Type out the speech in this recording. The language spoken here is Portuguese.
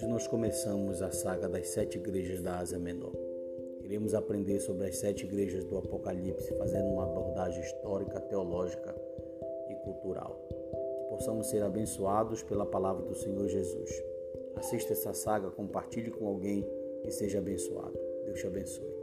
Hoje nós começamos a saga das sete igrejas da Ásia Menor. Iremos aprender sobre as sete igrejas do Apocalipse, fazendo uma abordagem histórica, teológica e cultural. Que possamos ser abençoados pela palavra do Senhor Jesus. Assista essa saga, compartilhe com alguém e seja abençoado. Deus te abençoe.